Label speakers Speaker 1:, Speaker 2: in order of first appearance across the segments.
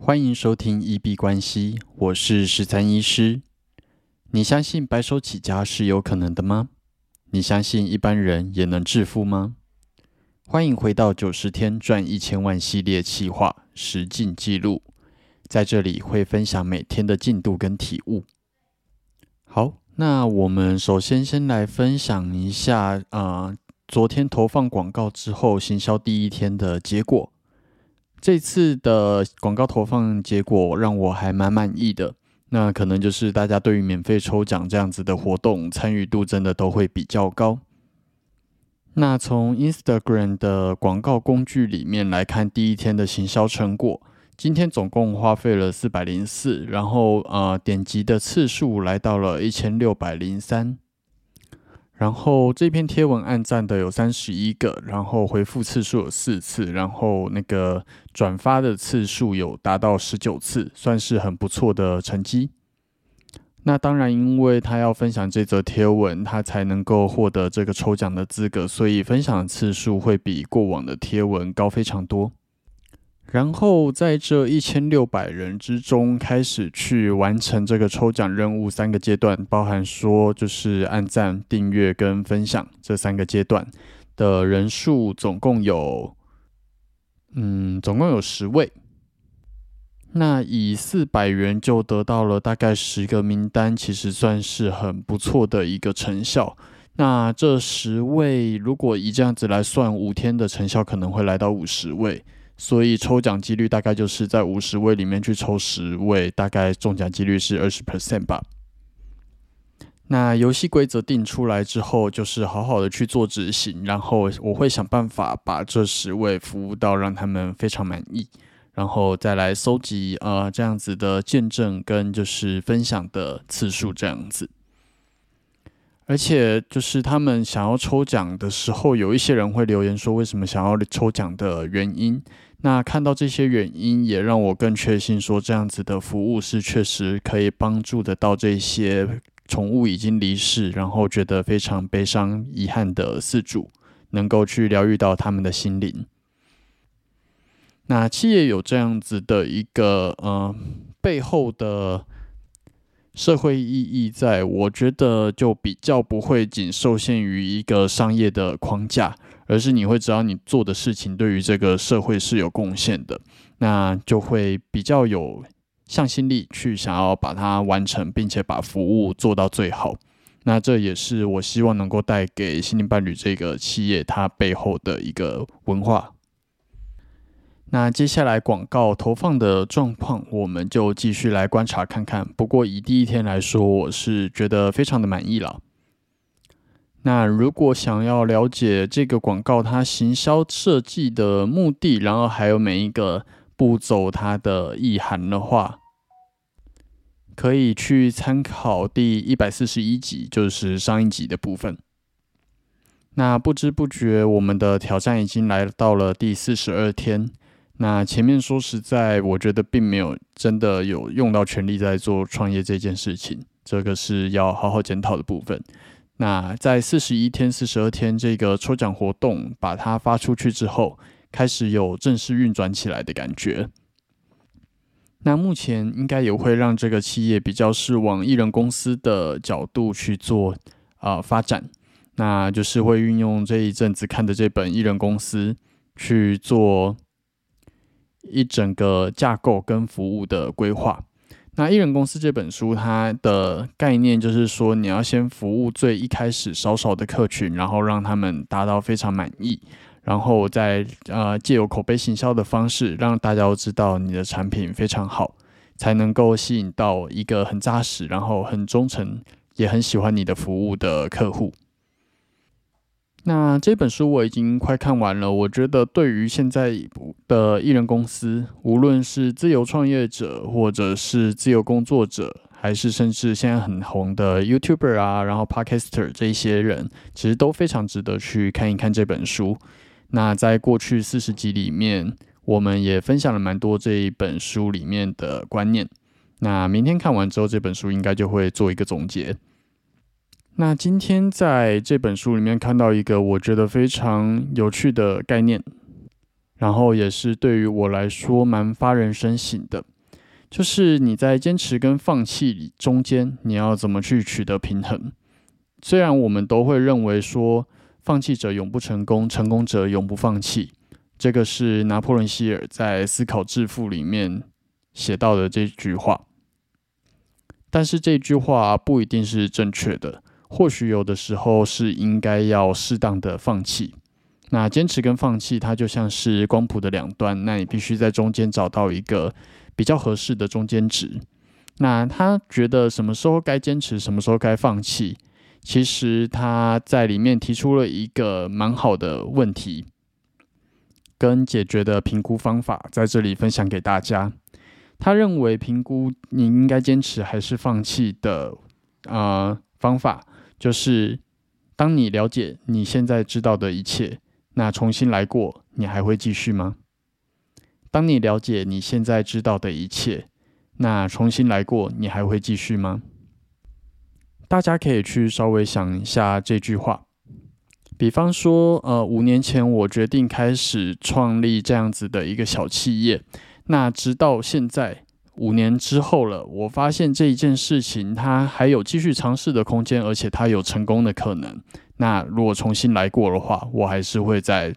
Speaker 1: 欢迎收听一币关系，我是十三医师。你相信白手起家是有可能的吗？你相信一般人也能致富吗？欢迎回到九十天赚一千万系列企划实进记录，在这里会分享每天的进度跟体悟。好，那我们首先先来分享一下啊，昨天投放广告之后，行销第一天的结果。这次的广告投放结果让我还蛮满意的，那可能就是大家对于免费抽奖这样子的活动参与度真的都会比较高。那从 Instagram 的广告工具里面来看，第一天的行销成果，今天总共花费了四百零四，然后呃点击的次数来到了一千六百零三。然后这篇贴文按赞的有三十一个，然后回复次数有四次，然后那个转发的次数有达到十九次，算是很不错的成绩。那当然，因为他要分享这则贴文，他才能够获得这个抽奖的资格，所以分享次数会比过往的贴文高非常多。然后在这一千六百人之中，开始去完成这个抽奖任务三个阶段，包含说就是按赞、订阅跟分享这三个阶段的人数，总共有，嗯，总共有十位。那以四百元就得到了大概十个名单，其实算是很不错的一个成效。那这十位如果以这样子来算，五天的成效可能会来到五十位。所以抽奖几率大概就是在五十位里面去抽十位，大概中奖几率是二十 percent 吧。那游戏规则定出来之后，就是好好的去做执行，然后我会想办法把这十位服务到让他们非常满意，然后再来搜集呃这样子的见证跟就是分享的次数这样子。而且就是他们想要抽奖的时候，有一些人会留言说为什么想要抽奖的原因。那看到这些原因，也让我更确信说，这样子的服务是确实可以帮助得到这些宠物已经离世，然后觉得非常悲伤、遗憾的饲主，能够去疗愈到他们的心灵。那企业有这样子的一个呃背后的社会意义，在我觉得就比较不会仅受限于一个商业的框架。而是你会知道你做的事情对于这个社会是有贡献的，那就会比较有向心力去想要把它完成，并且把服务做到最好。那这也是我希望能够带给心灵伴侣这个企业它背后的一个文化。那接下来广告投放的状况，我们就继续来观察看看。不过以第一天来说，我是觉得非常的满意了。那如果想要了解这个广告它行销设计的目的，然后还有每一个步骤它的意涵的话，可以去参考第一百四十一集，就是上一集的部分。那不知不觉，我们的挑战已经来到了第四十二天。那前面说实在，我觉得并没有真的有用到全力在做创业这件事情，这个是要好好检讨的部分。那在四十一天、四十二天这个抽奖活动把它发出去之后，开始有正式运转起来的感觉。那目前应该也会让这个企业比较是往艺人公司的角度去做啊发展，那就是会运用这一阵子看的这本艺人公司去做一整个架构跟服务的规划。那艺人公司这本书，它的概念就是说，你要先服务最一开始少少的客群，然后让他们达到非常满意，然后再呃借由口碑行销的方式，让大家都知道你的产品非常好，才能够吸引到一个很扎实，然后很忠诚，也很喜欢你的服务的客户。那这本书我已经快看完了，我觉得对于现在的艺人公司，无论是自由创业者，或者是自由工作者，还是甚至现在很红的 YouTuber 啊，然后 Podcaster 这些人，其实都非常值得去看一看这本书。那在过去四十集里面，我们也分享了蛮多这一本书里面的观念。那明天看完之后，这本书应该就会做一个总结。那今天在这本书里面看到一个我觉得非常有趣的概念，然后也是对于我来说蛮发人深省的，就是你在坚持跟放弃中间，你要怎么去取得平衡？虽然我们都会认为说，放弃者永不成功，成功者永不放弃，这个是拿破仑希尔在《思考致富》里面写到的这句话。但是这句话不一定是正确的，或许有的时候是应该要适当的放弃。那坚持跟放弃，它就像是光谱的两端，那你必须在中间找到一个比较合适的中间值。那他觉得什么时候该坚持，什么时候该放弃？其实他在里面提出了一个蛮好的问题，跟解决的评估方法，在这里分享给大家。他认为评估你应该坚持还是放弃的，呃，方法就是，当你了解你现在知道的一切，那重新来过，你还会继续吗？当你了解你现在知道的一切，那重新来过，你还会继续吗？大家可以去稍微想一下这句话，比方说，呃，五年前我决定开始创立这样子的一个小企业，那直到现在五年之后了，我发现这一件事情它还有继续尝试的空间，而且它有成功的可能。那如果重新来过的话，我还是会再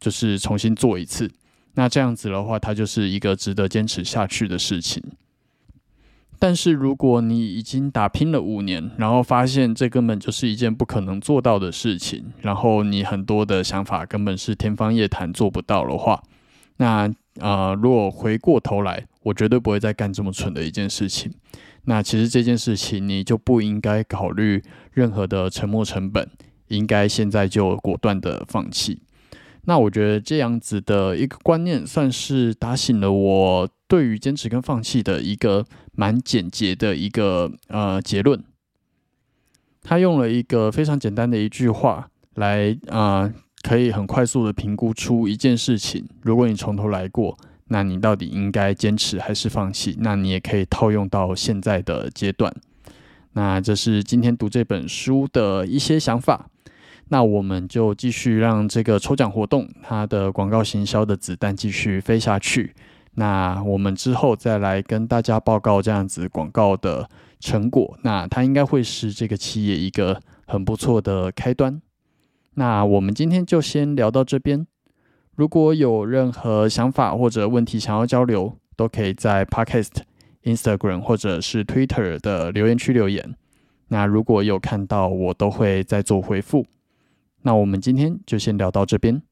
Speaker 1: 就是重新做一次。那这样子的话，它就是一个值得坚持下去的事情。但是如果你已经打拼了五年，然后发现这根本就是一件不可能做到的事情，然后你很多的想法根本是天方夜谭，做不到的话，那呃，如果回过头来，我绝对不会再干这么蠢的一件事情。那其实这件事情你就不应该考虑任何的沉没成本，应该现在就果断的放弃。那我觉得这样子的一个观念，算是打醒了我对于坚持跟放弃的一个蛮简洁的一个呃结论。他用了一个非常简单的一句话来啊，可以很快速的评估出一件事情。如果你从头来过，那你到底应该坚持还是放弃？那你也可以套用到现在的阶段。那这是今天读这本书的一些想法。那我们就继续让这个抽奖活动，它的广告行销的子弹继续飞下去。那我们之后再来跟大家报告这样子广告的成果。那它应该会是这个企业一个很不错的开端。那我们今天就先聊到这边。如果有任何想法或者问题想要交流，都可以在 Podcast、Instagram 或者是 Twitter 的留言区留言。那如果有看到，我都会再做回复。那我们今天就先聊到这边。